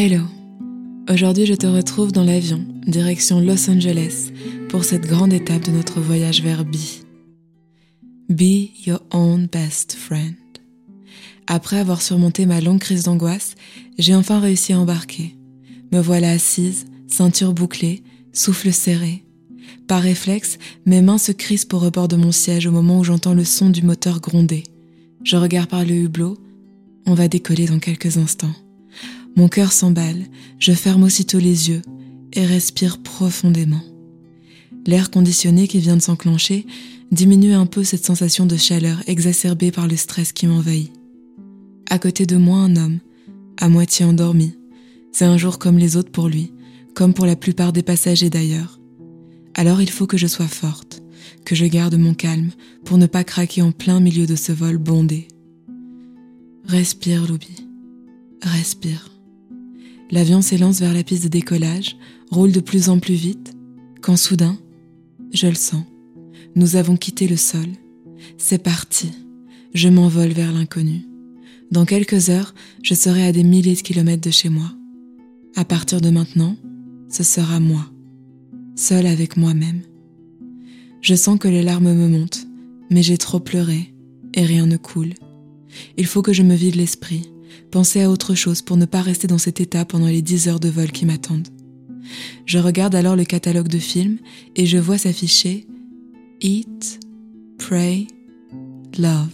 Hello Aujourd'hui je te retrouve dans l'avion, direction Los Angeles, pour cette grande étape de notre voyage vers B. Be your own best friend. Après avoir surmonté ma longue crise d'angoisse, j'ai enfin réussi à embarquer. Me voilà assise, ceinture bouclée, souffle serré. Par réflexe, mes mains se crispent au rebord de mon siège au moment où j'entends le son du moteur gronder. Je regarde par le hublot. On va décoller dans quelques instants. Mon cœur s'emballe, je ferme aussitôt les yeux et respire profondément. L'air conditionné qui vient de s'enclencher diminue un peu cette sensation de chaleur exacerbée par le stress qui m'envahit. À côté de moi, un homme, à moitié endormi. C'est un jour comme les autres pour lui, comme pour la plupart des passagers d'ailleurs. Alors il faut que je sois forte, que je garde mon calme pour ne pas craquer en plein milieu de ce vol bondé. Respire, Loubi. Respire. L'avion s'élance vers la piste de décollage, roule de plus en plus vite, quand soudain, je le sens. Nous avons quitté le sol. C'est parti. Je m'envole vers l'inconnu. Dans quelques heures, je serai à des milliers de kilomètres de chez moi. À partir de maintenant, ce sera moi, seul avec moi-même. Je sens que les larmes me montent, mais j'ai trop pleuré et rien ne coule. Il faut que je me vide l'esprit, penser à autre chose pour ne pas rester dans cet état pendant les dix heures de vol qui m'attendent. Je regarde alors le catalogue de films et je vois s'afficher Eat, Pray, Love.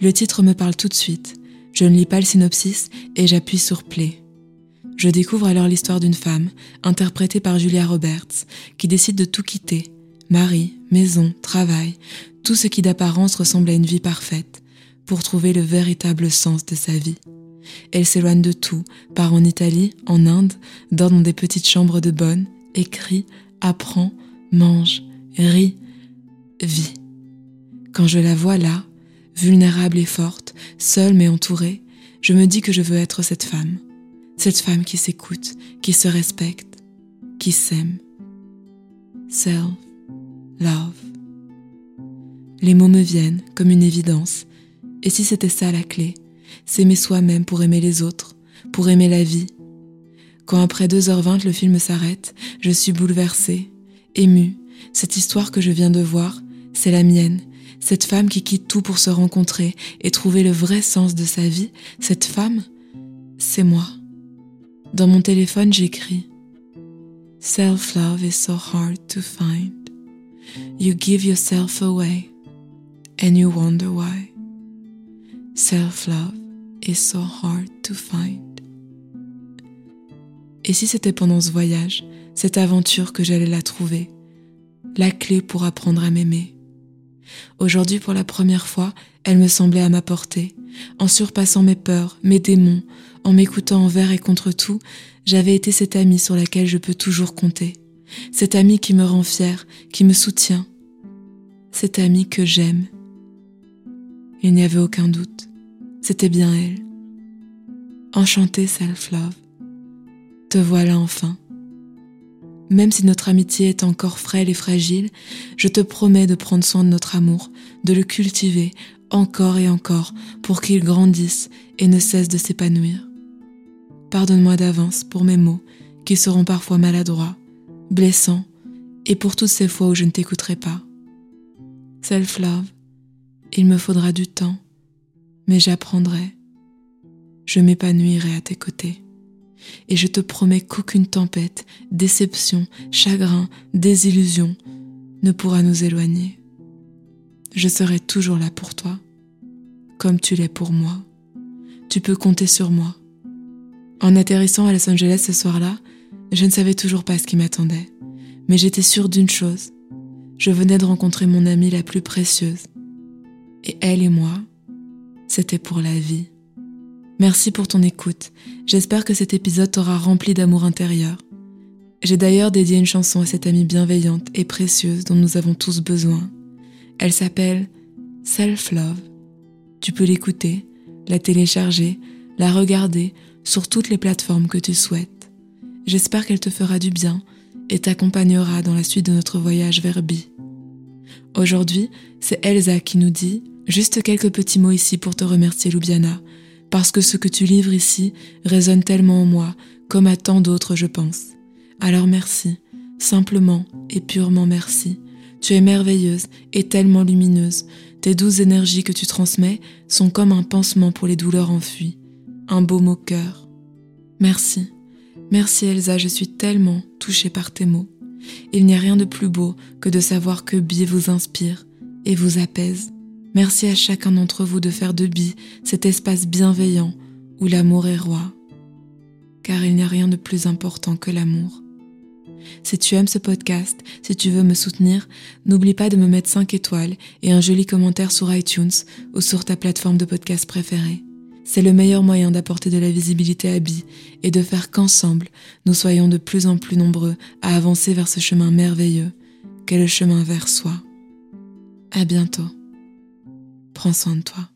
Le titre me parle tout de suite. Je ne lis pas le synopsis et j'appuie sur Play. Je découvre alors l'histoire d'une femme, interprétée par Julia Roberts, qui décide de tout quitter. Mari, maison, travail, tout ce qui d'apparence ressemble à une vie parfaite, pour trouver le véritable sens de sa vie. Elle s'éloigne de tout, part en Italie, en Inde, dort dans des petites chambres de bonne, écrit, apprend, mange, rit, vit. Quand je la vois là, vulnérable et forte, seule mais entourée, je me dis que je veux être cette femme. Cette femme qui s'écoute, qui se respecte, qui s'aime. Self, love. Les mots me viennent comme une évidence. Et si c'était ça la clé, s'aimer soi-même pour aimer les autres, pour aimer la vie. Quand après 2h20 le film s'arrête, je suis bouleversée, émue. Cette histoire que je viens de voir, c'est la mienne. Cette femme qui quitte tout pour se rencontrer et trouver le vrai sens de sa vie, cette femme, c'est moi. Dans mon téléphone, j'écris Self-love is so hard to find. You give yourself away and you wonder why. Self-love is so hard to find. Et si c'était pendant ce voyage, cette aventure que j'allais la trouver, la clé pour apprendre à m'aimer Aujourd'hui, pour la première fois, elle me semblait à ma portée. En surpassant mes peurs, mes démons, en m'écoutant envers et contre tout, j'avais été cette amie sur laquelle je peux toujours compter. Cette amie qui me rend fière, qui me soutient. Cette amie que j'aime. Il n'y avait aucun doute. C'était bien elle. Enchantée self-love. Te voilà enfin. Même si notre amitié est encore frêle et fragile, je te promets de prendre soin de notre amour, de le cultiver encore et encore pour qu'il grandisse et ne cesse de s'épanouir. Pardonne-moi d'avance pour mes mots qui seront parfois maladroits, blessants, et pour toutes ces fois où je ne t'écouterai pas. Self-love, il me faudra du temps, mais j'apprendrai. Je m'épanouirai à tes côtés et je te promets qu'aucune tempête, déception, chagrin, désillusion ne pourra nous éloigner. Je serai toujours là pour toi, comme tu l'es pour moi. Tu peux compter sur moi. En atterrissant à Los Angeles ce soir-là, je ne savais toujours pas ce qui m'attendait, mais j'étais sûre d'une chose. Je venais de rencontrer mon amie la plus précieuse. Et elle et moi, c'était pour la vie. Merci pour ton écoute. J'espère que cet épisode t'aura rempli d'amour intérieur. J'ai d'ailleurs dédié une chanson à cette amie bienveillante et précieuse dont nous avons tous besoin. Elle s'appelle Self Love. Tu peux l'écouter, la télécharger, la regarder sur toutes les plateformes que tu souhaites. J'espère qu'elle te fera du bien et t'accompagnera dans la suite de notre voyage vers Bi. Aujourd'hui, c'est Elsa qui nous dit juste quelques petits mots ici pour te remercier, Loubiana parce que ce que tu livres ici résonne tellement en moi, comme à tant d'autres, je pense. Alors merci, simplement et purement merci. Tu es merveilleuse et tellement lumineuse. Tes douces énergies que tu transmets sont comme un pansement pour les douleurs enfuies, un baume au cœur. Merci, merci Elsa, je suis tellement touchée par tes mots. Il n'y a rien de plus beau que de savoir que Bi vous inspire et vous apaise. Merci à chacun d'entre vous de faire de Bi cet espace bienveillant où l'amour est roi. Car il n'y a rien de plus important que l'amour. Si tu aimes ce podcast, si tu veux me soutenir, n'oublie pas de me mettre 5 étoiles et un joli commentaire sur iTunes ou sur ta plateforme de podcast préférée. C'est le meilleur moyen d'apporter de la visibilité à Bi et de faire qu'ensemble, nous soyons de plus en plus nombreux à avancer vers ce chemin merveilleux qu'est le chemin vers soi. À bientôt. Prends soin de toi.